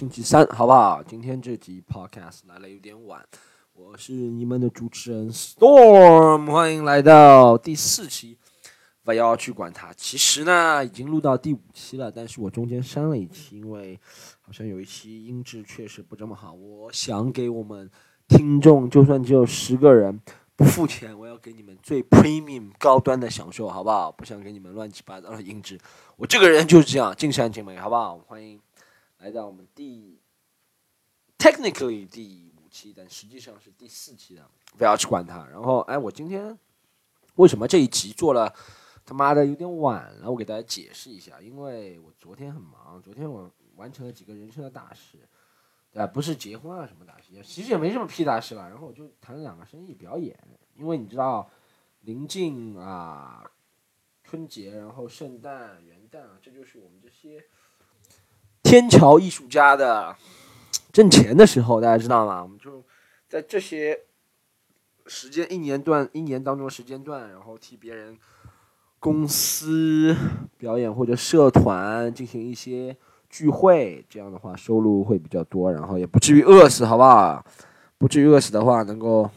星期三，好不好？今天这集 podcast 来了有点晚，我是你们的主持人 Storm，欢迎来到第四期。不要去管它，其实呢，已经录到第五期了，但是我中间删了一期，因为好像有一期音质确实不这么好。我想给我们听众，就算只有十个人。不付钱，我要给你们最 premium 高端的享受，好不好？不想给你们乱七八糟的音质。我这个人就是这样，尽善尽美，好不好？欢迎来到我们第 technically 第五期，但实际上是第四期的，不要去管它。然后，哎，我今天为什么这一集做了他妈的有点晚了？我给大家解释一下，因为我昨天很忙，昨天我完成了几个人生的大事。对不是结婚啊什么大事，其实也没什么屁大事了。然后我就谈了两个生意表演，因为你知道，临近啊春节，然后圣诞、元旦啊，这就是我们这些天桥艺术家的挣钱的时候，大家知道吗？我们就在这些时间一年段、一年当中时间段，然后替别人公司表演或者社团进行一些。聚会这样的话收入会比较多，然后也不至于饿死，好不好？不至于饿死的话，能够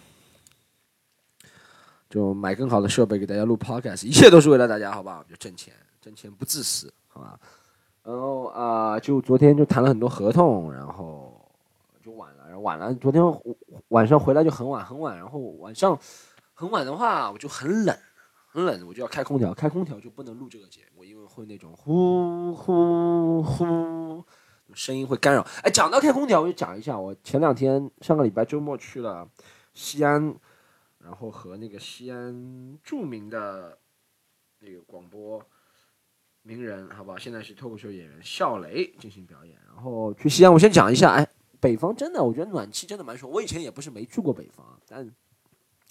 就买更好的设备给大家录 podcast，一切都是为了大家，好不好？就挣钱，挣钱不自私，好吧？然后啊，就昨天就谈了很多合同，然后就晚了，然后晚了。昨天晚上回来就很晚很晚，然后晚上很晚的话，我就很冷。很冷，我就要开空调，开空调就不能录这个节目，因为会那种呼呼呼，声音会干扰。哎，讲到开空调，我就讲一下，我前两天上个礼拜周末去了西安，然后和那个西安著名的那个广播名人，好不好？现在是脱口秀演员笑雷进行表演。然后去西安，我先讲一下，哎，北方真的，我觉得暖气真的蛮爽。我以前也不是没去过北方，但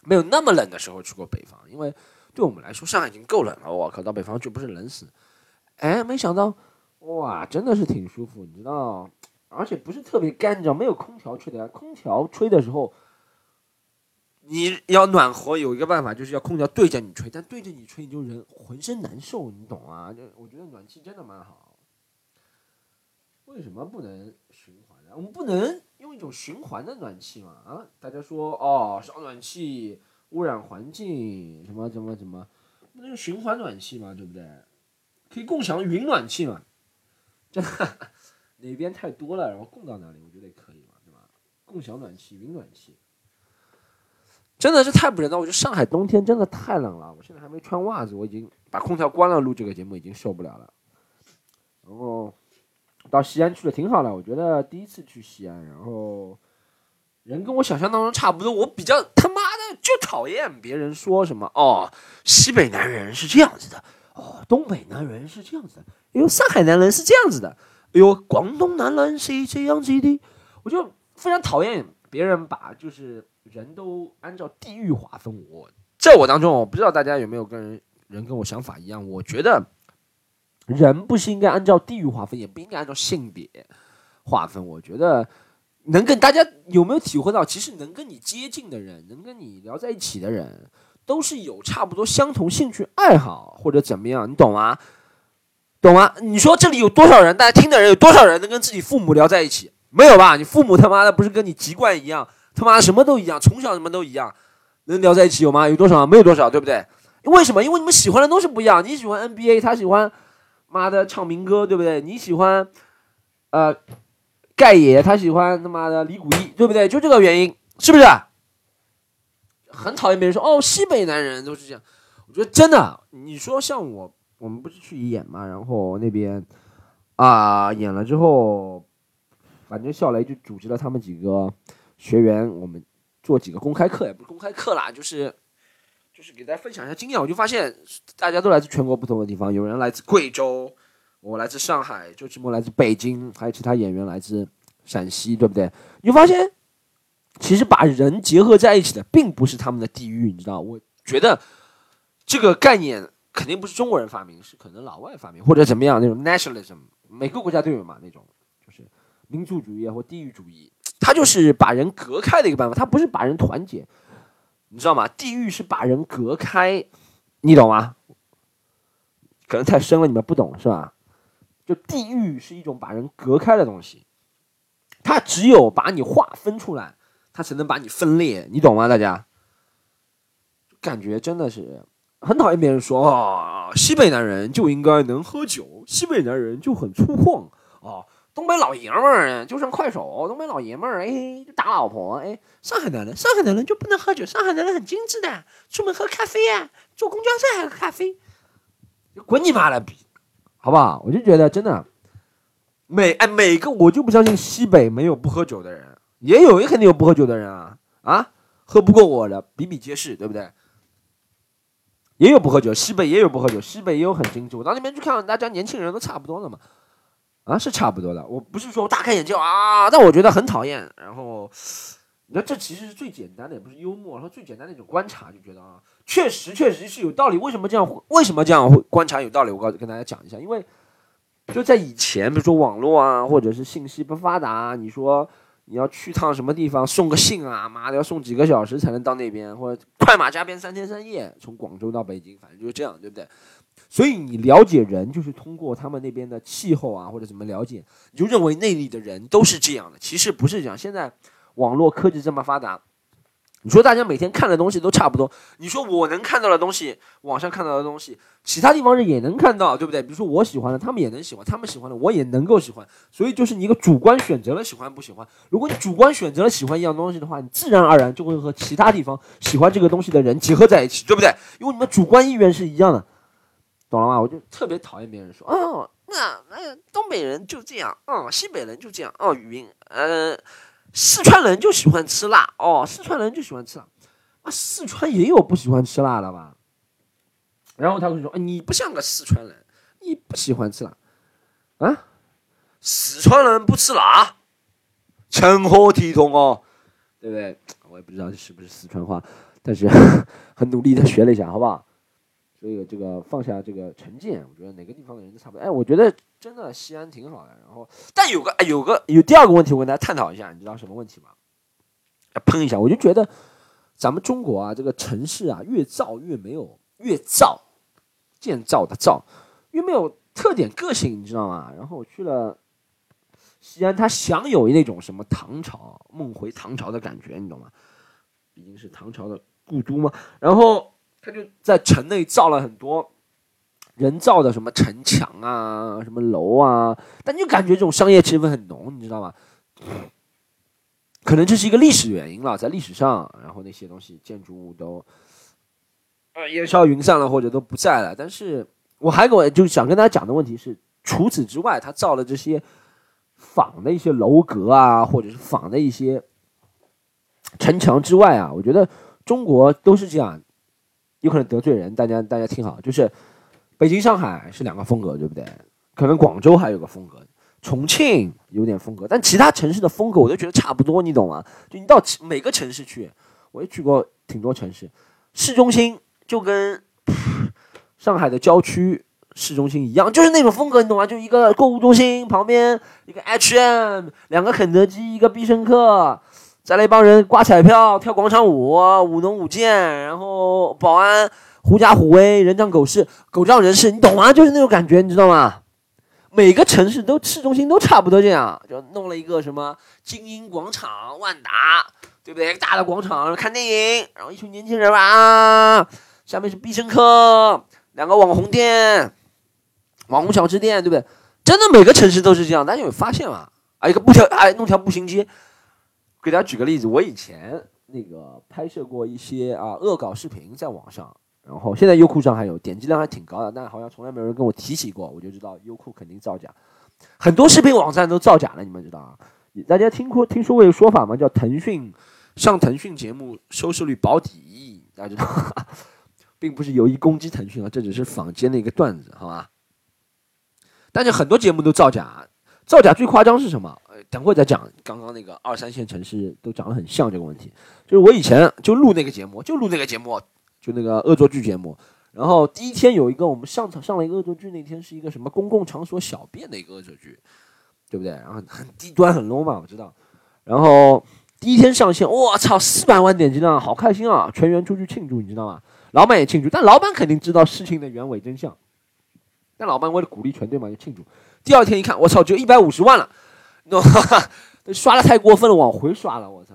没有那么冷的时候去过北方，因为。对我们来说，上海已经够冷了。我靠，到北方去不是冷死？哎，没想到，哇，真的是挺舒服，你知道？而且不是特别干，你知道？没有空调吹的，空调吹的时候，你要暖和，有一个办法就是要空调对着你吹，但对着你吹，你就人浑身难受，你懂啊？就我觉得暖气真的蛮好。为什么不能循环呢？我们不能用一种循环的暖气嘛？啊，大家说哦，烧暖气。污染环境，什么怎么怎么，不能循环暖气嘛，对不对？可以共享云暖气嘛？这 哪边太多了，然后供到哪里，我觉得也可以嘛，对吧？共享暖气，云暖气，真的是太不人道。我觉得上海冬天真的太冷了，我现在还没穿袜子，我已经把空调关了，录这个节目已经受不了了。然后到西安去了，挺好的，我觉得第一次去西安，然后人跟我想象当中差不多，我比较他妈的。就讨厌别人说什么哦，西北男人是这样子的，哦，东北男人是这样子的，哎呦，上海男人是这样子的，哎呦，广东男人是这样子的，我就非常讨厌别人把就是人都按照地域划分。我在我当中，我不知道大家有没有跟人跟我想法一样，我觉得人不是应该按照地域划分，也不应该按照性别划分。我觉得。能跟大家有没有体会到，其实能跟你接近的人，能跟你聊在一起的人，都是有差不多相同兴趣爱好或者怎么样，你懂吗？懂吗？你说这里有多少人？大家听的人有多少人能跟自己父母聊在一起？没有吧？你父母他妈的不是跟你籍贯一样，他妈什么都一样，从小什么都一样，能聊在一起有吗？有多少？没有多少，对不对？为什么？因为你们喜欢的东西不一样。你喜欢 NBA，他喜欢妈的唱民歌，对不对？你喜欢呃。盖爷他喜欢他妈的李谷一，对不对？就这个原因，是不是？很讨厌别人说哦，西北男人都是这样。我觉得真的，你说像我，我们不是去演嘛，然后那边啊演了之后，反正笑雷就组织了他们几个学员，我们做几个公开课，也不是公开课啦，就是就是给大家分享一下经验。我就发现大家都来自全国不同的地方，有人来自贵州。我来自上海，周志墨来自北京，还有其他演员来自陕西，对不对？你就发现，其实把人结合在一起的，并不是他们的地域，你知道？我觉得这个概念肯定不是中国人发明，是可能老外发明，或者怎么样那种 nationalism，每个国家都有嘛，那种就是民族主义或地域主义，它就是把人隔开的一个办法，它不是把人团结，你知道吗？地狱是把人隔开，你懂吗？可能太深了，你们不懂是吧？就地狱是一种把人隔开的东西，它只有把你划分出来，它才能把你分裂，你懂吗？大家？感觉真的是很讨厌别人说啊，西北男人就应该能喝酒，西北男人就很粗犷啊，东北老爷们儿就像快手，东北老爷们儿哎就打老婆哎，上海男人上海男人就不能喝酒，上海男人很精致的，出门喝咖啡啊，坐公交车还喝咖啡，滚你妈了逼！好不好？我就觉得真的，每哎每个我就不相信西北没有不喝酒的人，也有也肯定有不喝酒的人啊啊，喝不过我的比比皆是，对不对？也有不喝酒，西北也有不喝酒，西北也有很精致。我到那边去看，大家年轻人都差不多了嘛，啊是差不多的。我不是说大开眼界啊，但我觉得很讨厌。然后，你说这其实是最简单的，也不是幽默，说最简单的一种观察，就觉得啊。确实，确实是有道理。为什么这样？为什么这样会观察有道理？我告诉跟大家讲一下，因为就在以前，比如说网络啊，或者是信息不发达，你说你要去趟什么地方送个信啊，妈的要送几个小时才能到那边，或者快马加鞭三天三夜从广州到北京，反正就是这样，对不对？所以你了解人，就是通过他们那边的气候啊，或者怎么了解，你就认为那里的人都是这样的。其实不是这样。现在网络科技这么发达。你说大家每天看的东西都差不多，你说我能看到的东西，网上看到的东西，其他地方人也能看到，对不对？比如说我喜欢的，他们也能喜欢；他们喜欢的，我也能够喜欢。所以就是你一个主观选择了喜欢不喜欢。如果你主观选择了喜欢一样东西的话，你自然而然就会和其他地方喜欢这个东西的人结合在一起，对不对？因为你们主观意愿是一样的，懂了吗？我就特别讨厌别人说，哦，那那东北人就这样，哦，西北人就这样，哦，语音，呃。四川人就喜欢吃辣哦，四川人就喜欢吃辣，啊，四川也有不喜欢吃辣的吧？然后他会说，你不像个四川人，你不喜欢吃辣，啊？四川人不吃辣，成何体统哦？对不对？我也不知道是不是四川话，但是 很努力的学了一下，好不好？所以这个放下这个成见，我觉得哪个地方的人都差不多。哎，我觉得真的西安挺好的。然后，但有个有个有第二个问题，我跟大家探讨一下，你知道什么问题吗？喷一下，我就觉得咱们中国啊，这个城市啊，越造越没有越造，建造的造越没有特点个性，你知道吗？然后我去了西安，它享有那种什么唐朝梦回唐朝的感觉，你懂吗？毕竟是唐朝的故都嘛。然后。他就在城内造了很多人造的什么城墙啊、什么楼啊，但就感觉这种商业气氛很浓，你知道吗？可能这是一个历史原因了，在历史上，然后那些东西建筑物都呃烟消云散了，或者都不在了。但是我还我就想跟大家讲的问题是，除此之外，他造了这些仿的一些楼阁啊，或者是仿的一些城墙之外啊，我觉得中国都是这样。有可能得罪人，大家大家听好，就是北京、上海是两个风格，对不对？可能广州还有个风格，重庆有点风格，但其他城市的风格我都觉得差不多，你懂吗？就你到每个城市去，我也去过挺多城市，市中心就跟上海的郊区市中心一样，就是那种风格，你懂吗？就一个购物中心旁边一个 H&M，两个肯德基，一个必胜客。再来一帮人刮彩票、跳广场舞、舞龙舞剑，然后保安狐假虎威、人仗狗势、狗仗人势，你懂吗？就是那种感觉，你知道吗？每个城市都市中心都差不多这样，就弄了一个什么精英广场、万达，对不对？大的广场看电影，然后一群年轻人啊，下面是必胜客，两个网红店、网红小吃店，对不对？真的每个城市都是这样，大家有发现吗？啊，一个步条，哎，弄条步行街。给大家举个例子，我以前那个拍摄过一些啊恶搞视频在网上，然后现在优酷上还有点击量还挺高的，但好像从来没有人跟我提起过，我就知道优酷肯定造假，很多视频网站都造假了，你们知道啊？大家听过听说过一个说法吗？叫腾讯上腾讯节目收视率保底大家知道，并不是有意攻击腾讯啊，这只是坊间的一个段子，好吧？但是很多节目都造假。造假最夸张是什么？等会再讲。刚刚那个二三线城市都长得很像这个问题，就是我以前就录那个节目，就录那个节目，就那个恶作剧节目。然后第一天有一个我们上场上了一个恶作剧，那天是一个什么公共场所小便的一个恶作剧，对不对？然后很低端很 low 嘛，我知道。然后第一天上线，我操，四百万点击量，好开心啊！全员出去庆祝，你知道吗？老板也庆祝，但老板肯定知道事情的原委真相。但老板为了鼓励全队嘛，就庆祝。第二天一看，我操，就一百五十万了，那 刷的太过分了，往回刷了，我操。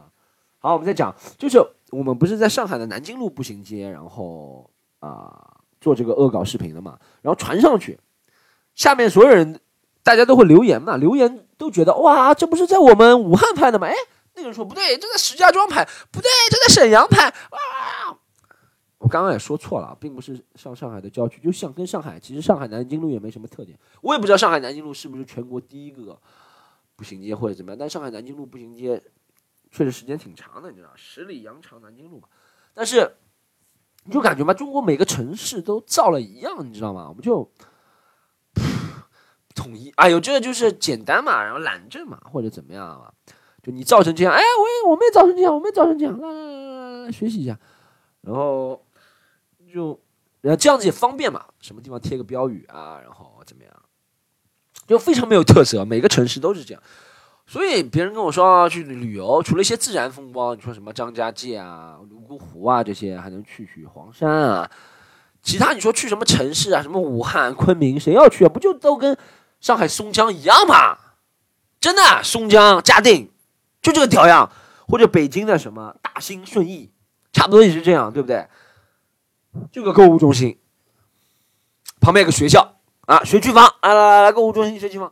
好，我们再讲，就是我们不是在上海的南京路步行街，然后啊做这个恶搞视频的嘛，然后传上去，下面所有人大家都会留言嘛，留言都觉得哇，这不是在我们武汉拍的吗？哎，那个人说不对，这在石家庄拍，不对，这在沈阳拍，哇！我刚刚也说错了，并不是上上海的郊区，就像跟上海，其实上海南京路也没什么特点，我也不知道上海南京路是不是全国第一个步行街或者怎么样，但上海南京路步行街。确实时间挺长的，你知道十里洋场南京路嘛？但是你就感觉嘛，中国每个城市都造了一样，你知道吗？我们就统一。哎呦，这个就是简单嘛，然后懒政嘛，或者怎么样嘛？就你造成这样，哎，我也我没造成这样，我没造成这样，来来来来来学习一下。然后就然后这样子也方便嘛，什么地方贴个标语啊，然后怎么样？就非常没有特色，每个城市都是这样。所以别人跟我说去旅游，除了一些自然风光，你说什么张家界啊、泸沽湖啊这些，还能去去黄山啊。其他你说去什么城市啊，什么武汉、昆明，谁要去啊？不就都跟上海松江一样吗？真的，松江、嘉定，就这个屌样。或者北京的什么大兴顺义，差不多也是这样，对不对？这个购物中心旁边有个学校啊，学区房啊，来来来，购物中心学区房。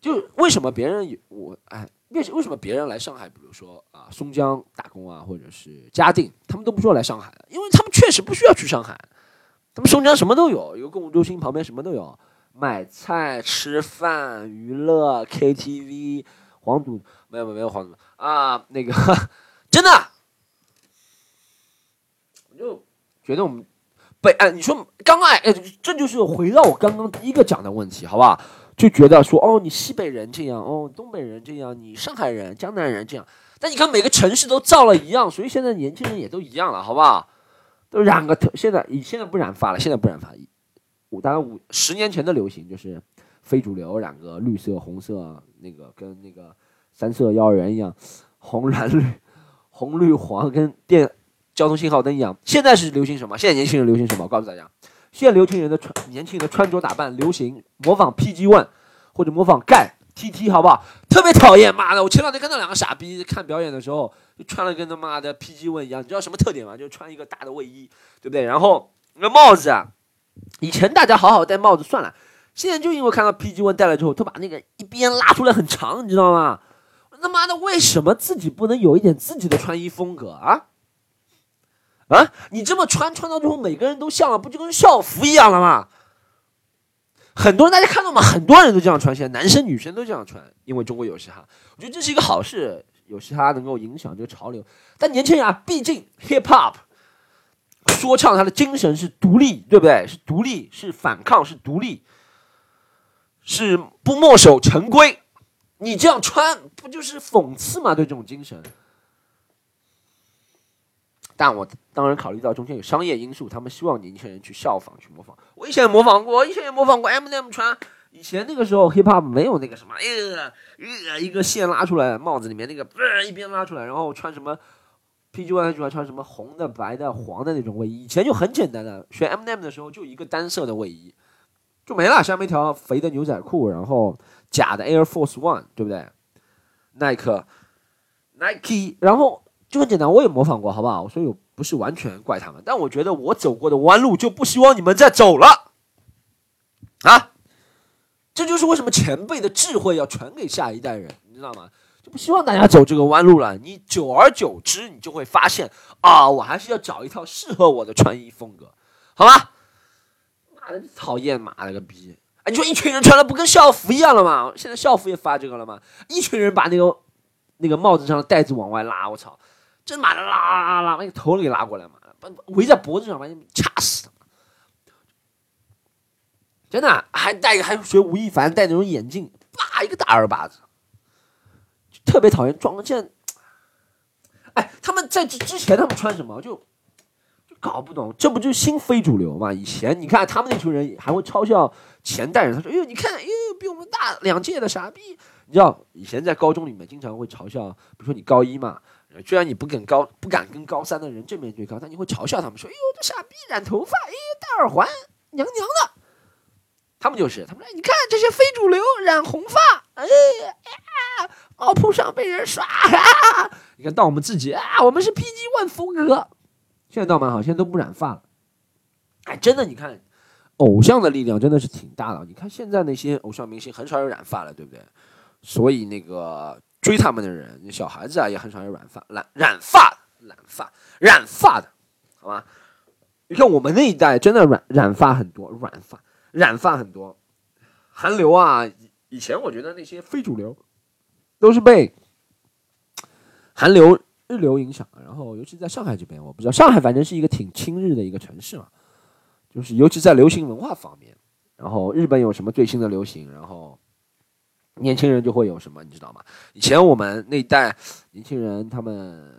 就为什么别人我哎，为什为什么别人来上海，比如说啊松江打工啊，或者是嘉定，他们都不说来上海，因为他们确实不需要去上海，他们松江什么都有，一个购物中心旁边什么都有，买菜、吃饭、娱乐、KTV、黄赌没有没有没有黄赌啊，那个 真的，我就觉得我们北哎，你说刚刚哎，这就是回到我刚刚第一个讲的问题，好不好？就觉得说哦，你西北人这样，哦，东北人这样，你上海人、江南人这样。但你看每个城市都造了一样，所以现在年轻人也都一样了，好不好？都染个头，现在现在不染发了，现在不染发。五大概五十年前的流行就是非主流染个绿色、红色，那个跟那个三色幼儿园一样，红蓝绿、红绿黄跟电交通信号灯一样。现在是流行什么？现在年轻人流行什么？我告诉大家。现在流行人的穿年轻人的穿着打扮流行模仿 PG One 或者模仿盖 TT 好不好？特别讨厌，妈的！我前两天看到两个傻逼看表演的时候，就穿了跟他妈的 PG One 一样，你知道什么特点吗？就穿一个大的卫衣，对不对？然后那帽子啊，以前大家好好戴帽子算了，现在就因为看到 PG One 戴了之后，他把那个一边拉出来很长，你知道吗？他妈的，为什么自己不能有一点自己的穿衣风格啊？啊！你这么穿穿到最后，每个人都像了，不就跟校服一样了吗？很多人大家看到吗？很多人都这样穿，现在男生女生都这样穿，因为中国有嘻哈，我觉得这是一个好事，有嘻哈能够影响这个潮流。但年轻人啊，毕竟 hip hop 说唱，他的精神是独立，对不对？是独立，是反抗，是独立，是不墨守成规。你这样穿，不就是讽刺吗？对这种精神。但我当然考虑到中间有商业因素，他们希望年轻人去效仿、去模仿。我以前也模仿过，我以前也模仿过 M&M 穿。以前那个时候 hip hop 没有那个什么，哎呃，一个线拉出来，帽子里面那个一边拉出来，然后穿什么 PG One 喜欢穿什么红的、白的、黄的那种卫衣。以前就很简单的，选 M&M 的时候就一个单色的卫衣就没了，下面一条肥的牛仔裤，然后假的 Air Force One，对不对？耐克，Nike，然后。就很简单，我也模仿过，好不好？所以我不是完全怪他们，但我觉得我走过的弯路就不希望你们再走了，啊！这就是为什么前辈的智慧要传给下一代人，你知道吗？就不希望大家走这个弯路了。你久而久之，你就会发现啊，我还是要找一套适合我的穿衣风格，好吧？妈的，讨厌，妈了个逼！哎，你说一群人穿的不跟校服一样了吗？现在校服也发这个了吗？一群人把那个那个帽子上的带子往外拉，我操！真妈的拉拉拉，把你头给拉过来嘛，把围在脖子上把你掐死！真的，还戴还学吴亦凡戴那种眼镜，叭一个大耳巴子，特别讨厌装现哎，他们在之之前他们穿什么就就搞不懂，这不就新非主流嘛？以前你看他们那群人还会嘲笑前代人，他说：“哎呦，你看，哎呦，比我们大两届的傻逼。”你知道以前在高中里面经常会嘲笑，比如说你高一嘛。居然你不跟高不敢跟高三的人正面对抗，但你会嘲笑他们说：“哎呦，这傻逼染头发，哎，戴耳环，娘娘的。”他们就是，他们说你看这些非主流染红发，哎呀，猫扑上被人刷，你看到我们自己啊，我们是 PG One 风格，现在倒蛮好，现在都不染发了。哎，真的，你看，偶像的力量真的是挺大的。你看现在那些偶像明星很少有染发了，对不对？所以那个追他们的人，小孩子啊也很少有染发、染染发、染发、染发的，好吧？你看我们那一代真的染染发很多，染发染发很多。韩流啊，以前我觉得那些非主流都是被韩流、日流影响。然后尤其在上海这边，我不知道上海反正是一个挺亲日的一个城市嘛，就是尤其在流行文化方面。然后日本有什么最新的流行，然后年轻人就会有什么，你知道吗？以前我们那一代年轻人他们。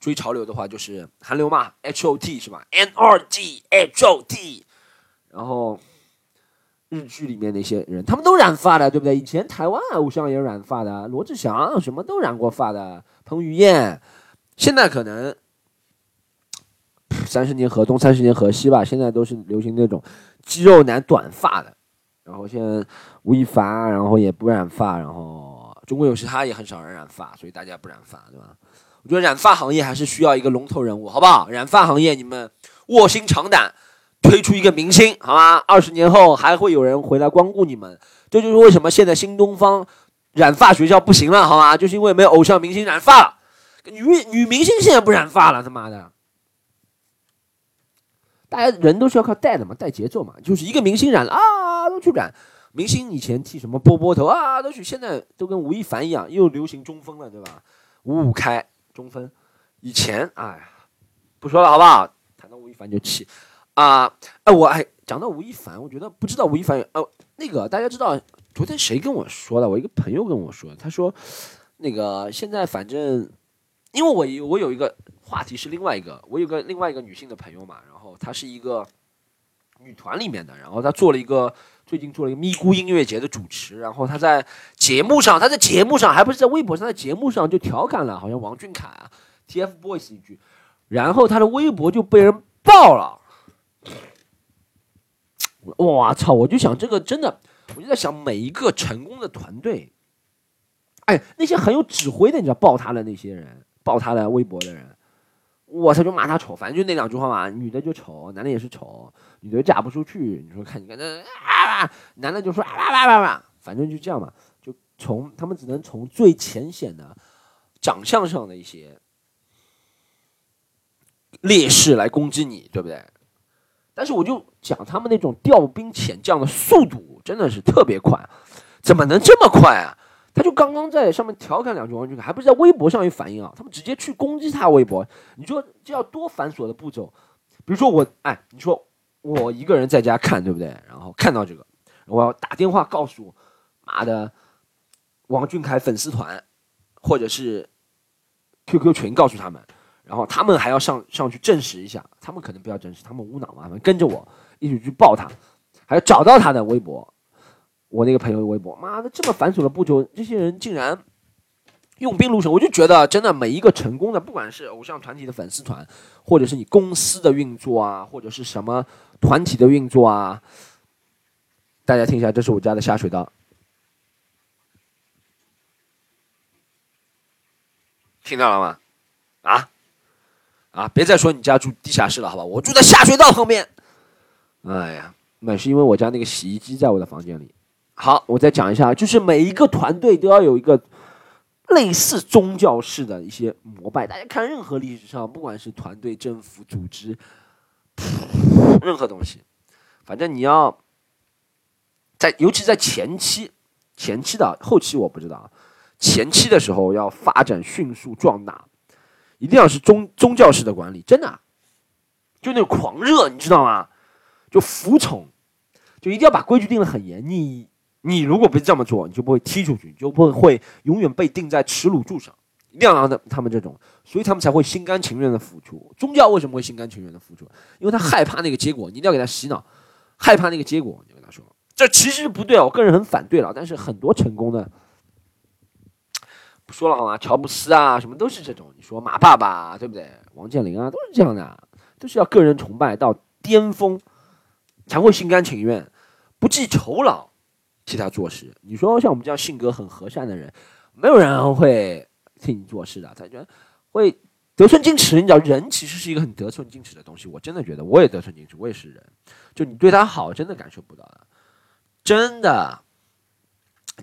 追潮流的话，就是韩流嘛，H O T 是吧？N R G H O T，然后日剧里面那些人，他们都染发的，对不对？以前台湾偶像也染发的，罗志祥什么都染过发的，彭于晏。现在可能三十年河东，三十年河西吧。现在都是流行那种肌肉男短发的。然后现在吴亦凡，然后也不染发，然后中国有嘻哈也很少人染发，所以大家不染发，对吧？我觉得染发行业还是需要一个龙头人物，好不好？染发行业，你们卧薪尝胆，推出一个明星，好吗？二十年后还会有人回来光顾你们。这就是为什么现在新东方染发学校不行了，好吗？就是因为没有偶像明星染发了，女女明星现在不染发了，他妈的！大家人都是要靠带的嘛，带节奏嘛。就是一个明星染了啊，都去染。明星以前剃什么波波头啊，都去，现在都跟吴亦凡一样，又流行中分了，对吧？五五开。中分，以前哎，不说了好不好？谈到吴亦凡就气啊！哎，我哎，讲到吴亦凡，我觉得不知道吴亦凡哦，那个大家知道，昨天谁跟我说的？我一个朋友跟我说，他说那个现在反正，因为我我有一个话题是另外一个，我有个另外一个女性的朋友嘛，然后她是一个女团里面的，然后她做了一个。最近做了一个咪咕音乐节的主持，然后她在节目上，她在节目上还不是在微博上，在节目上就调侃了，好像王俊凯啊，TFBOYS 一句，然后他的微博就被人爆了。我操！我就想这个真的，我就在想每一个成功的团队，哎，那些很有指挥的，你知道爆他的那些人，爆他的微博的人。我操，就骂他丑，反正就那两句话嘛。女的就丑，男的也是丑，女的嫁不出去。你说看，你看这啊，男的就说啊啊啊啊，反正就这样嘛。就从他们只能从最浅显的长相上的一些劣势来攻击你，对不对？但是我就讲他们那种调兵遣将的速度真的是特别快，怎么能这么快啊？他就刚刚在上面调侃两句王俊凯，还不是在微博上有反应啊？他们直接去攻击他微博，你说这要多繁琐的步骤？比如说我，哎，你说我一个人在家看，对不对？然后看到这个，我要打电话告诉妈的王俊凯粉丝团，或者是 QQ 群告诉他们，然后他们还要上上去证实一下，他们可能不要证实，他们无脑嘛，跟着我一起去爆他，还要找到他的微博。我那个朋友的微博，妈的，这么繁琐的步骤，这些人竟然用兵入城，我就觉得真的每一个成功的，不管是偶像团体的粉丝团，或者是你公司的运作啊，或者是什么团体的运作啊，大家听一下，这是我家的下水道，听到了吗？啊啊，别再说你家住地下室了，好吧？我住在下水道旁边。哎呀，那是因为我家那个洗衣机在我的房间里。好，我再讲一下，就是每一个团队都要有一个类似宗教式的一些膜拜。大家看任何历史上，不管是团队、政府、组织，任何东西，反正你要在，尤其在前期，前期的后期我不知道，前期的时候要发展迅速壮大，一定要是宗宗教式的管理，真的，就那种狂热，你知道吗？就服从，就一定要把规矩定的很严，你。你如果不这么做，你就不会踢出去，你就不会永远被钉在耻辱柱上。一定要让他他们这种，所以他们才会心甘情愿的付出。宗教为什么会心甘情愿的付出？因为他害怕那个结果，你一定要给他洗脑，害怕那个结果，你跟他说，这其实不对啊，我个人很反对了。但是很多成功的，不说了好吗？乔布斯啊，什么都是这种。你说马爸爸对不对？王健林啊，都是这样的，都是要个人崇拜到巅峰，才会心甘情愿。不计酬劳替他做事。你说像我们这样性格很和善的人，没有人会替你做事的，他觉得会得寸进尺。你知道，人其实是一个很得寸进尺的东西。我真的觉得，我也得寸进尺，我也是人。就你对他好，真的感受不到的，真的。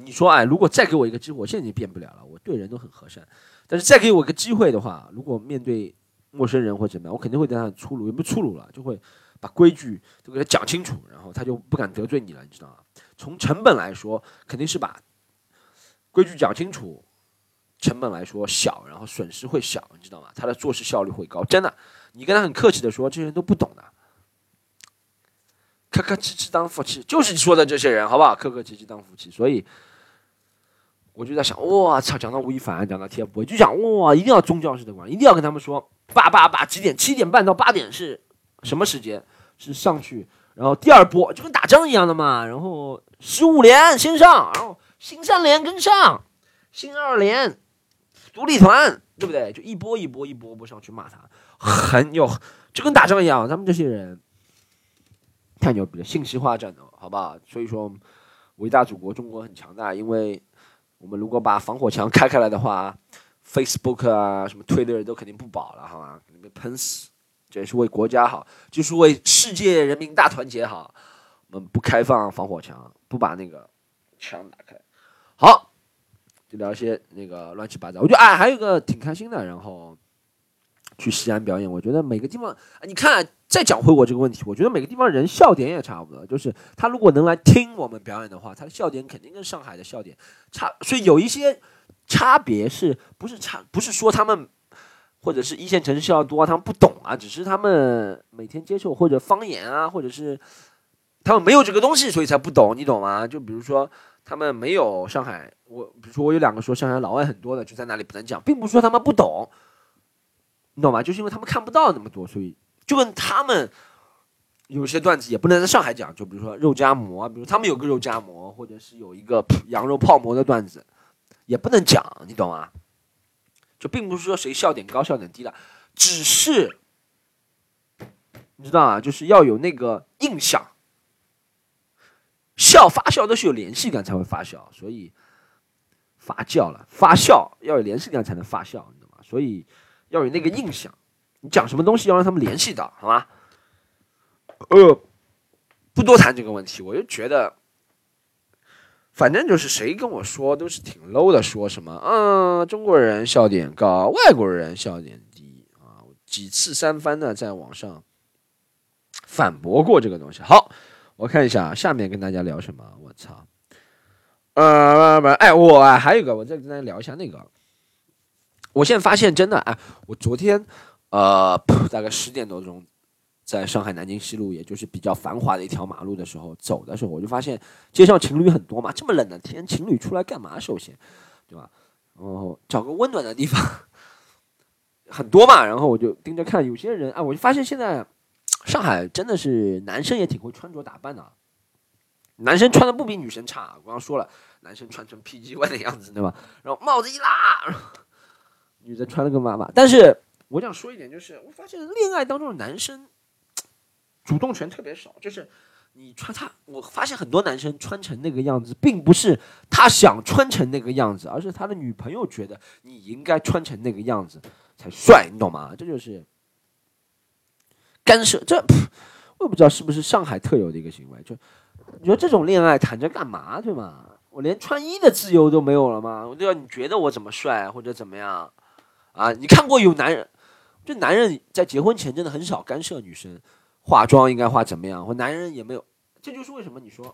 你说，哎，如果再给我一个机会，我现在已经变不了了。我对人都很和善，但是再给我一个机会的话，如果面对陌生人或怎么样，我肯定会对他粗鲁，也不粗鲁了，就会把规矩都给他讲清楚，然后他就不敢得罪你了，你知道吗？从成本来说，肯定是把规矩讲清楚，成本来说小，然后损失会小，你知道吗？他的做事效率会高，真的。你跟他很客气的说，这些人都不懂的。客客气气当夫妻，就是你说的这些人，好不好？客客气气当夫妻，所以我就在想，我操！讲到吴亦凡，讲到 TF，就讲哇，一定要宗教式的观，一定要跟他们说，八八八几点？七点半到八点是什么时间？是上去，然后第二波就跟打仗一样的嘛。然后十五连先上，然后新三连跟上，新二连独立团，对不对？就一波一波一波波上去骂他，很有，就跟打仗一样。他们这些人。太牛逼了！信息化战斗，好不好？所以说，伟大祖国中国很强大，因为我们如果把防火墙开开来的话，Facebook 啊，什么 Twitter 都肯定不保了，好吗？肯定被喷死。这也是为国家好，就是为世界人民大团结好。我们不开放防火墙，不把那个墙打开。好，就聊一些那个乱七八糟。我觉得哎，还有一个挺开心的，然后。去西安表演，我觉得每个地方，你看，再讲回我这个问题，我觉得每个地方人笑点也差不多。就是他如果能来听我们表演的话，他的笑点肯定跟上海的笑点差，所以有一些差别，是不是差？不是说他们或者是一线城市要多，他们不懂啊，只是他们每天接受或者方言啊，或者是他们没有这个东西，所以才不懂，你懂吗？就比如说他们没有上海，我比如说我有两个说上海老外很多的，就在那里不能讲，并不是说他们不懂。你懂吗？就是因为他们看不到那么多，所以就跟他们有些段子也不能在上海讲。就比如说肉夹馍，比如他们有个肉夹馍，或者是有一个羊肉泡馍的段子，也不能讲。你懂吗？就并不是说谁笑点高笑点低了，只是你知道啊，就是要有那个印象，笑发酵都是有联系感才会发酵，所以发酵了发酵要有联系感才能发酵，你懂吗？所以。要有那个印象，你讲什么东西要让他们联系到，好吗？呃，不多谈这个问题，我就觉得，反正就是谁跟我说都是挺 low 的，说什么嗯，中国人笑点高，外国人笑点低啊，几次三番的在网上反驳过这个东西。好，我看一下下面跟大家聊什么。我操，呃，不，哎，我还有个，我再跟大家聊一下那个。我现在发现真的啊，我昨天，呃，大概十点多钟，在上海南京西路，也就是比较繁华的一条马路的时候，走的时候，我就发现街上情侣很多嘛。这么冷的天，情侣出来干嘛？首先，对吧？然后找个温暖的地方，很多嘛。然后我就盯着看，有些人啊，我就发现现在上海真的是男生也挺会穿着打扮的，男生穿的不比女生差。我刚刚说了，男生穿成 PG One 的样子，对吧？然后帽子一拉。女的穿了个妈妈，但是我想说一点，就是我发现恋爱当中的男生主动权特别少，就是你穿他，我发现很多男生穿成那个样子，并不是他想穿成那个样子，而是他的女朋友觉得你应该穿成那个样子才帅，你懂吗？这就是干涉，这我也不知道是不是上海特有的一个行为，就你说这种恋爱谈着干嘛，对吗？我连穿衣的自由都没有了吗？我都要你觉得我怎么帅或者怎么样？啊，你看过有男人，就男人在结婚前真的很少干涉女生化妆应该化怎么样，或男人也没有，这就是为什么你说，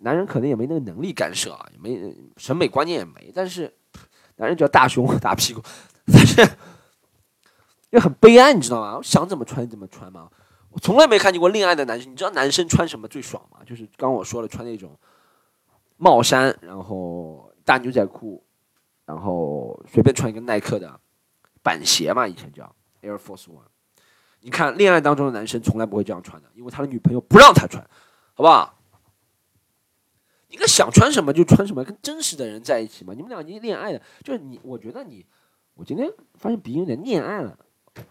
男人可能也没那个能力干涉啊，也没审美观念也没，但是男人只要大胸大屁股，但是又很悲哀，你知道吗？我想怎么穿怎么穿嘛，我从来没看见过恋爱的男生，你知道男生穿什么最爽吗？就是刚我说了，穿那种帽衫，然后大牛仔裤。然后随便穿一个耐克的板鞋嘛，以前叫 Air Force One。你看恋爱当中的男生从来不会这样穿的，因为他的女朋友不让他穿，好不好？应该想穿什么就穿什么，跟真实的人在一起嘛。你们俩已经恋爱了，就是你，我觉得你，我今天发现鼻音有点恋爱了，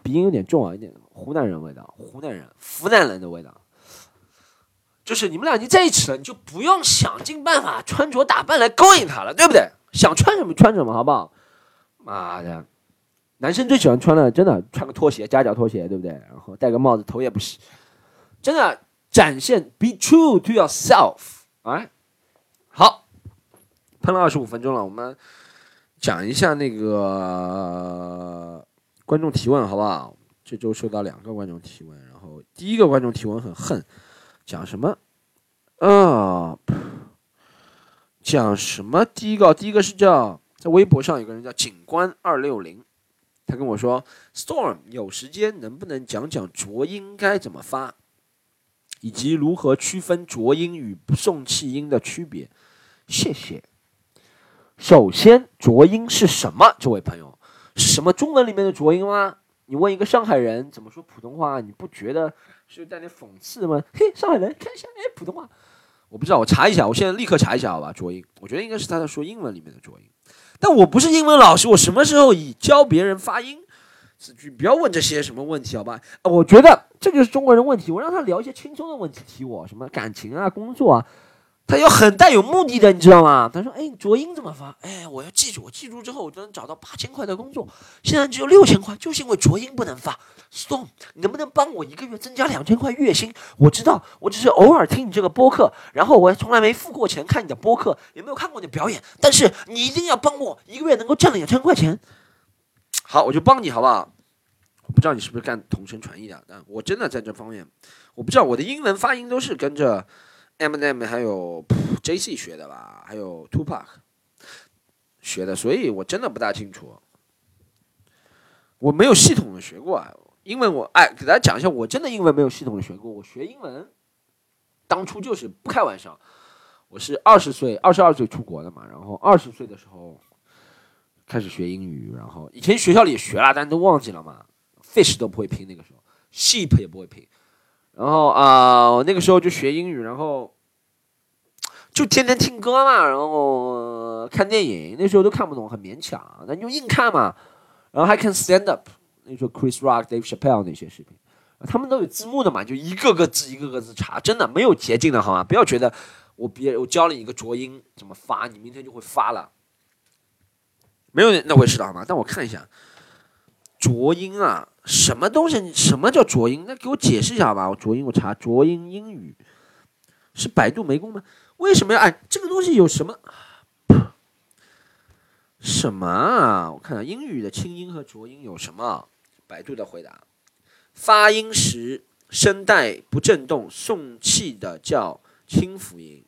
鼻音有点重啊，有点湖南人味道，湖南人、湖南人的味道。就是你们俩已经在一起了，你就不用想尽办法穿着打扮来勾引他了，对不对？想穿什么穿什么，好不好？妈的，男生最喜欢穿的，真的穿个拖鞋，夹脚拖鞋，对不对？然后戴个帽子，头也不洗，真的展现 be true to yourself，哎，好，喷了二十五分钟了，我们讲一下那个观众提问，好不好？这周收到两个观众提问，然后第一个观众提问很恨。讲什么？啊，讲什么？第一个，第一个是叫在微博上有个人叫警官二六零，他跟我说，Storm 有时间能不能讲讲浊音该怎么发，以及如何区分浊音与不送气音的区别？谢谢。首先，浊音是什么？这位朋友，是什么中文里面的浊音吗？你问一个上海人怎么说普通话，你不觉得？是带点讽刺吗？嘿，上海人看一下，哎，普通话，我不知道，我查一下，我现在立刻查一下，好吧？浊音，我觉得应该是他在说英文里面的浊音，但我不是英文老师，我什么时候以教别人发音？子句不要问这些什么问题，好吧？我觉得这就是中国人问题，我让他聊一些轻松的问题，提我什么感情啊、工作啊。他有很带有目的的，你知道吗？他说：“哎，浊音怎么发？哎，我要记住，我记住之后，我就能找到八千块的工作。现在只有六千块，就是因为浊音不能发。Storm，能不能帮我一个月增加两千块月薪？我知道，我只是偶尔听你这个播客，然后我从来没付过钱看你的播客，也没有看过你的表演。但是你一定要帮我一个月能够挣两千块钱。好，我就帮你好不好？我不知道你是不是干同声传译的，但我真的在这方面，我不知道我的英文发音都是跟着。” M n M 还有 JC 学的吧，还有 Tupac 学的，所以我真的不大清楚。我没有系统的学过啊，英文我哎，给大家讲一下，我真的英文没有系统的学过。我学英文当初就是不开玩笑，我是二十岁、二十二岁出国的嘛，然后二十岁的时候开始学英语，然后以前学校里学了，但都忘记了嘛。Fish 都不会拼，那个时候 Sheep 也不会拼。然后啊，我那个时候就学英语，然后 就天天听歌嘛，然后看电影，那时候都看不懂，很勉强，那就硬看嘛。然后还看 stand up，那时候 Chris Rock、Dave Chappelle 那些视频，他们都有字幕的嘛，就一个个字一个个字查，真的没有捷径的好吗？不要觉得我别我教了你一个浊音怎么发，你明天就会发了，没有那回事的好吗？但我看一下浊音啊。什么东西？什么叫浊音？那给我解释一下吧。我浊音，我查浊音英语，是百度没功吗？为什么要哎？这个东西有什么？什么啊？我看看英语的清音和浊音有什么？百度的回答：发音时声带不振动，送气的叫清辅音；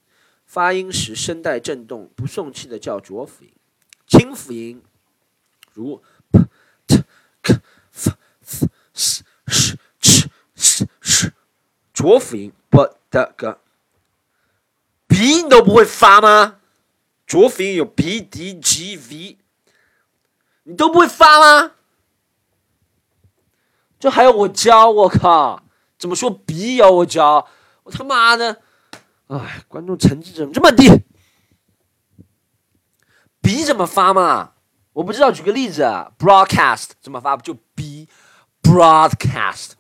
发音时声带振动不送气的叫浊辅音。清辅音如、s sh sh s s 浊辅音不的个，鼻音都不会发吗？浊辅音有 b d g v，你都不会发吗？这还要我教？我靠，怎么说鼻要我教？我他妈的，哎，观众成绩怎么这么低？鼻怎么发嘛？我不知道，举个例子，broadcast 怎么发？不就 Broadcast，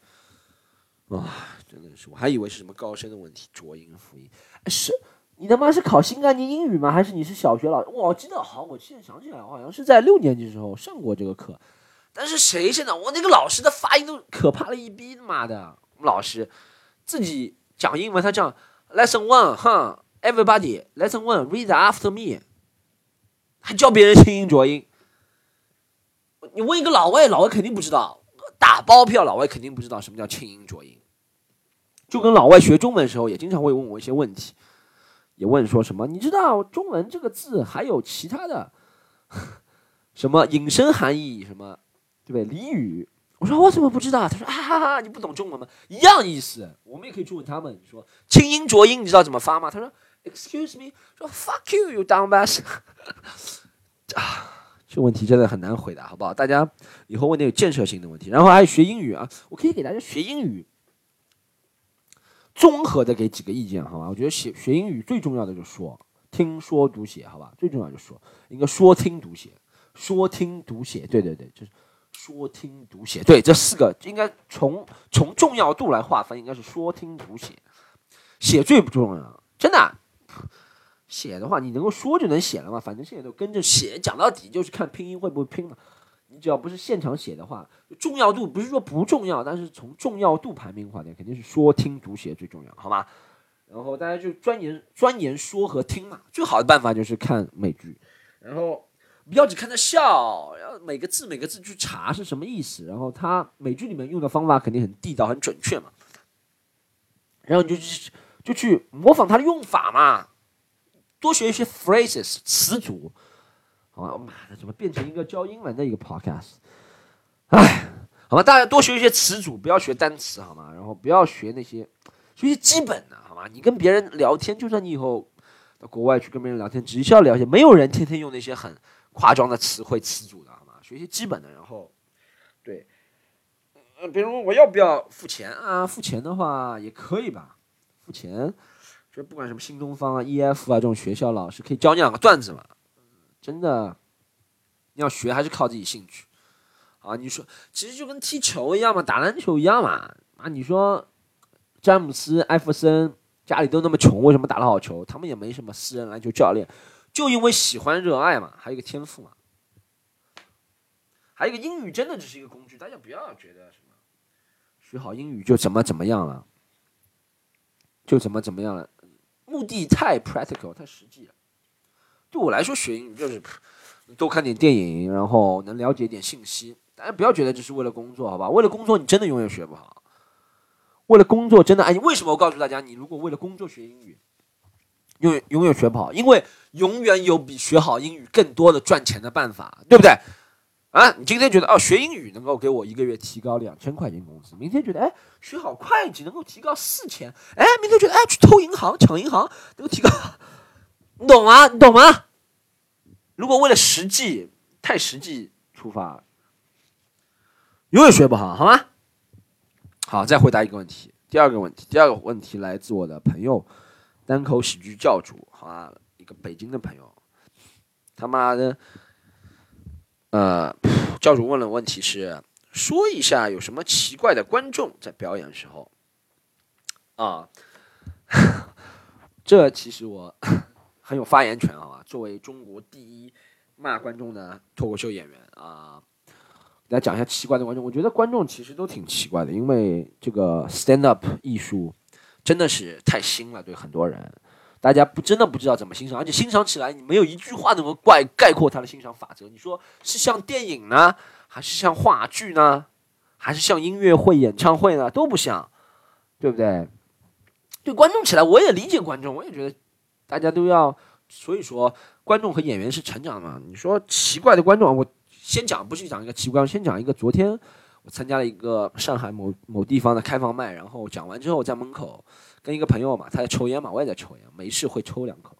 啊，真的是，我还以为是什么高深的问题，浊音辅音。是你他妈是考新概念英语吗？还是你是小学老师？我记得好，我现在想起来，我好像是在六年级时候上过这个课。但是谁现在我那个老师的发音都可怕了一逼，他妈的！老师自己讲英文，他讲 Lesson One，哈，Everybody，Lesson One，Read after me，还教别人清音浊音。你问一个老外，老外肯定不知道。打包票，老外肯定不知道什么叫清音浊音，就跟老外学中文的时候也经常会问我一些问题，也问说什么你知道中文这个字还有其他的 什么引申含义什么，对不对？俚语，我说我怎么不知道？他说啊哈哈，你不懂中文吗？一样意思，我们也可以去问他们。你说清音浊音你知道怎么发吗？他说 Excuse me，说 Fuck you，you dumbass。这问题真的很难回答，好不好？大家以后问点有建设性的问题。然后还有学英语啊，我可以给大家学英语，综合的给几个意见，好吧？我觉得学学英语最重要的就是说、听说读写，好吧？最重要就是说，应该说听读写，说听读写，对对对，就是说听读写，对这四个应该从从重要度来划分，应该是说听读写。写最不重要，真的。写的话，你能够说就能写了嘛？反正现在都跟着写，讲到底就是看拼音会不会拼嘛。你只要不是现场写的话，重要度不是说不重要，但是从重要度排名的话，肯定是说听读写最重要，好吗？然后大家就钻研钻研说和听嘛。最好的办法就是看美剧，然后不要只看着笑，然后每个字每个字去查是什么意思。然后他美剧里面用的方法肯定很地道、很准确嘛。然后你就去就去模仿他的用法嘛。多学一些 phrases 词组，好吧？妈的，怎么变成一个教英文的一个 podcast？哎，好吧，大家多学一些词组，不要学单词，好吗？然后不要学那些，学些基本的，好吗？你跟别人聊天，就算你以后到国外去跟别人聊天，只需要聊些，没有人天天用那些很夸张的词汇词组的，好吗？学一些基本的，然后对，呃，比如我要不要付钱啊？付钱的话也可以吧，付钱。就不管什么新东方啊、EF 啊这种学校，老师可以教你两个段子嘛。真的，你要学还是靠自己兴趣啊。你说，其实就跟踢球一样嘛，打篮球一样嘛。啊，你说詹姆斯、艾弗森家里都那么穷，为什么打得好球？他们也没什么私人篮球教练，就因为喜欢、热爱嘛，还有一个天赋嘛。还有一个英语，真的只是一个工具，大家不要觉得什么学好英语就怎么怎么样了，就怎么怎么样了。目的太 practical 太实际了，对我来说学英语就是多看点电影，然后能了解点信息。大家不要觉得这是为了工作，好吧？为了工作你真的永远学不好。为了工作真的哎，为什么我告诉大家，你如果为了工作学英语，永远永远学不好，因为永远有比学好英语更多的赚钱的办法，对不对？啊，你今天觉得哦，学英语能够给我一个月提高两千块钱工资，明天觉得哎，学好会计能够提高四千，哎，明天觉得哎，去偷银行抢银行能够提高，你懂吗？你懂吗？如果为了实际太实际出发，永远学不好，好吗？好，再回答一个问题，第二个问题，第二个问题来自我的朋友，单口喜剧教主，好吧，一个北京的朋友，他妈的。呃，教主问了问题是：说一下有什么奇怪的观众在表演时候啊？这其实我 很有发言权啊！作为中国第一骂观众的脱口秀演员啊，来讲一下奇怪的观众。我觉得观众其实都挺奇怪的，因为这个 stand up 艺术真的是太新了，对很多人。大家不真的不知道怎么欣赏，而且欣赏起来你没有一句话能够概概括他的欣赏法则。你说是像电影呢，还是像话剧呢，还是像音乐会、演唱会呢？都不像，对不对？对观众起来，我也理解观众，我也觉得大家都要。所以说，观众和演员是成长嘛。你说奇怪的观众，我先讲，不是讲一个奇怪，先讲一个。昨天我参加了一个上海某某地方的开放麦，然后讲完之后在门口。跟一个朋友嘛，他在抽烟嘛，我也在抽烟，没事会抽两口。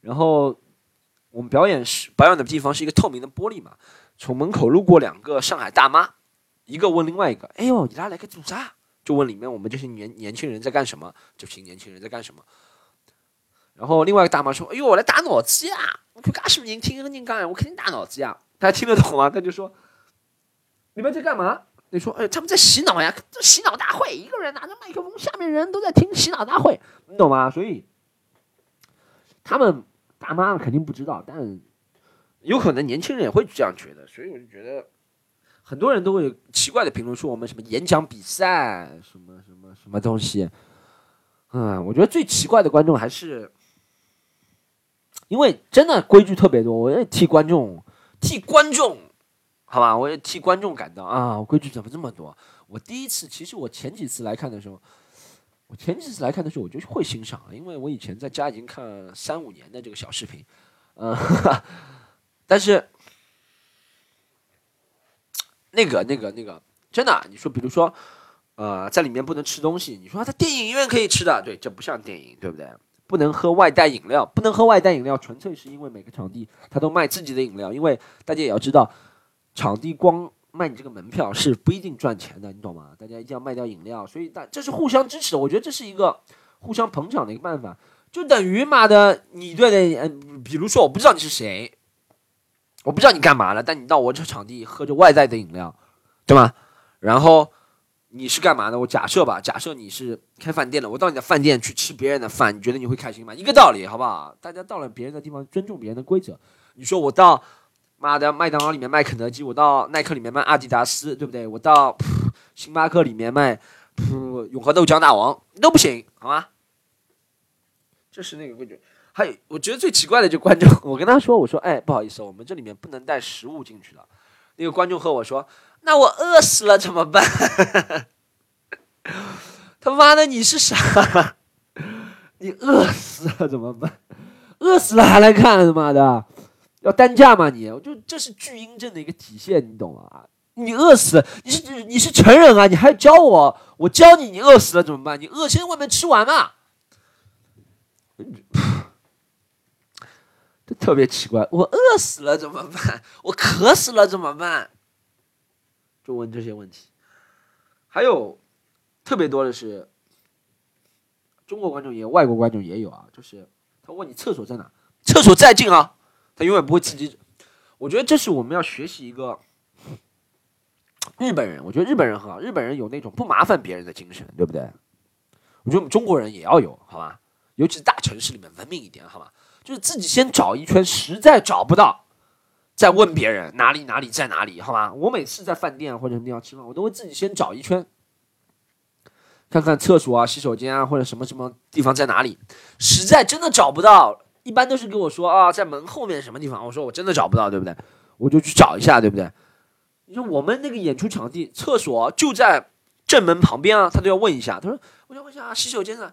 然后我们表演是表演的地方是一个透明的玻璃嘛，从门口路过两个上海大妈，一个问另外一个：“哎呦，你俩来个做啥？”就问里面我们这些年年轻人在干什么？这群年轻人在干什么？然后另外一个大妈说：“哎呦，我来打脑子呀！我看干什么人听人讲，我肯定打脑子呀。”大家听得懂吗？他就说：“你们在干嘛？”你说，哎，他们在洗脑呀，这洗脑大会，一个人拿着麦克风，下面人都在听洗脑大会，你懂吗？所以，他们大妈肯定不知道，但有可能年轻人也会这样觉得，所以我就觉得，很多人都会有奇怪的评论，说我们什么演讲比赛，什么什么什么东西，嗯，我觉得最奇怪的观众还是，因为真的规矩特别多，我也替观众，替观众。好吧，我也替观众感到啊，规矩怎么这么多？我第一次，其实我前几次来看的时候，我前几次来看的时候，我就会欣赏，因为我以前在家已经看了三五年的这个小视频，嗯，但是那个那个那个真的，你说比如说，呃，在里面不能吃东西，你说在电影院可以吃的，对，这不像电影，对不对？不能喝外带饮料，不能喝外带饮料，纯粹是因为每个场地他都卖自己的饮料，因为大家也要知道。场地光卖你这个门票是不一定赚钱的，你懂吗？大家一定要卖掉饮料，所以大这是互相支持。我觉得这是一个互相捧场的一个办法，就等于妈的，你对的，嗯，比如说我不知道你是谁，我不知道你干嘛了，但你到我这场地喝着外在的饮料，对吗？然后你是干嘛的？我假设吧，假设你是开饭店的，我到你的饭店去吃别人的饭，你觉得你会开心吗？一个道理，好不好？大家到了别人的地方，尊重别人的规则。你说我到妈的麦当劳里面卖肯德基，我到耐克里面卖阿迪达斯，对不对？我到星巴克里面卖永和豆浆大王都不行，好吗？这是那个规矩。还有，我觉得最奇怪的就观众，我跟他说，我说，哎，不好意思，我们这里面不能带食物进去的。那个观众和我说，那我饿死了怎么办？他妈的，你是啥？你饿死了怎么办？饿死了还来看？他妈的，要单价吗？你，我就这是巨婴症的一个体现，你懂吗？你饿死，你是你是成人啊？你还教我？我教你，你饿死了怎么办？你饿先在外面吃完嘛。这特别奇怪，我饿死了怎么办？我渴死了怎么办？就问这些问题。还有特别多的是，中国观众也有，外国观众也有啊。就是他问你厕所在哪，厕所在近啊，他永远不会自己。我觉得这是我们要学习一个日本人。我觉得日本人很好，日本人有那种不麻烦别人的精神，对不对？我觉得我们中国人也要有，好吧？尤其是大城市里面文明一点，好吧？就是自己先找一圈，实在找不到，再问别人哪里哪里在哪里，好吧？我每次在饭店或者什么地方吃饭，我都会自己先找一圈，看看厕所啊、洗手间啊或者什么什么地方在哪里。实在真的找不到，一般都是跟我说啊，在门后面什么地方。我说我真的找不到，对不对？我就去找一下，对不对？你说我们那个演出场地厕所就在正门旁边啊，他都要问一下。他说我想问一下洗手间呢。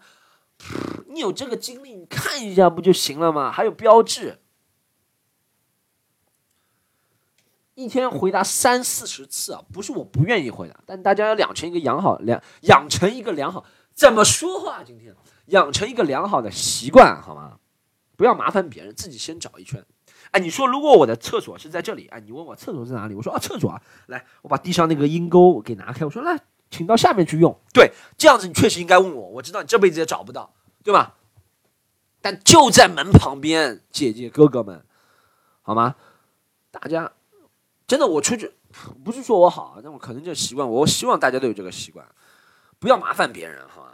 你有这个精力，你看一下不就行了吗？还有标志，一天回答三四十次啊！不是我不愿意回答，但大家要养成一个良好良养成一个良好怎么说话？今天养成一个良好的习惯好吗？不要麻烦别人，自己先找一圈。哎，你说如果我的厕所是在这里，哎，你问我厕所在哪里？我说啊，厕所啊，来，我把地上那个阴沟给拿开。我说来。请到下面去用，对，这样子你确实应该问我，我知道你这辈子也找不到，对吧？但就在门旁边，姐姐哥哥们，好吗？大家真的，我出去不是说我好，但我可能这习惯，我希望大家都有这个习惯，不要麻烦别人，好吗？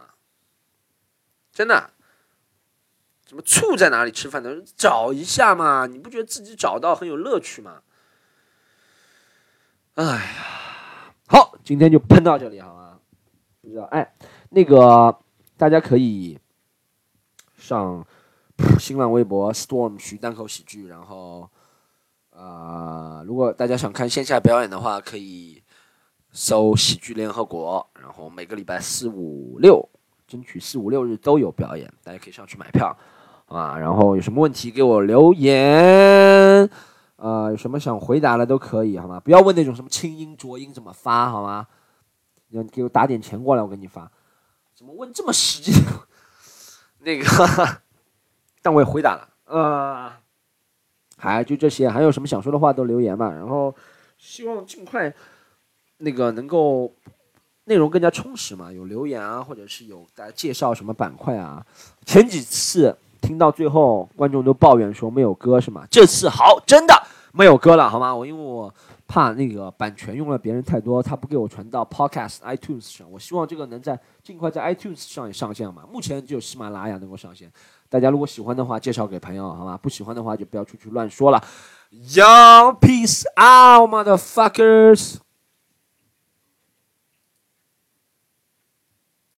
真的，什么醋在哪里吃饭的？找一下嘛，你不觉得自己找到很有乐趣吗？哎呀。好，今天就喷到这里好吗？不知道哎，那个大家可以上新浪微博 storm 徐单口喜剧，然后啊，如果大家想看线下表演的话，可以搜喜剧联合国，然后每个礼拜四五六，争取四五六日都有表演，大家可以上去买票啊。然后有什么问题给我留言。呃，有什么想回答的都可以，好吗？不要问那种什么清音浊音怎么发，好吗？你给我打点钱过来，我给你发。怎么问这么实际？那个，但我也回答了。呃，还就这些，还有什么想说的话都留言嘛。然后希望尽快那个能够内容更加充实嘛，有留言啊，或者是有大家介绍什么板块啊。前几次。听到最后，观众都抱怨说没有歌是吗？这次好，真的没有歌了，好吗？我因为我怕那个版权用了别人太多，他不给我传到 Podcast iTunes 上。我希望这个能在尽快在 iTunes 上也上线嘛。目前只有喜马拉雅能够上线。大家如果喜欢的话，介绍给朋友，好吗？不喜欢的话就不要出去乱说了。Young peace out, motherfuckers.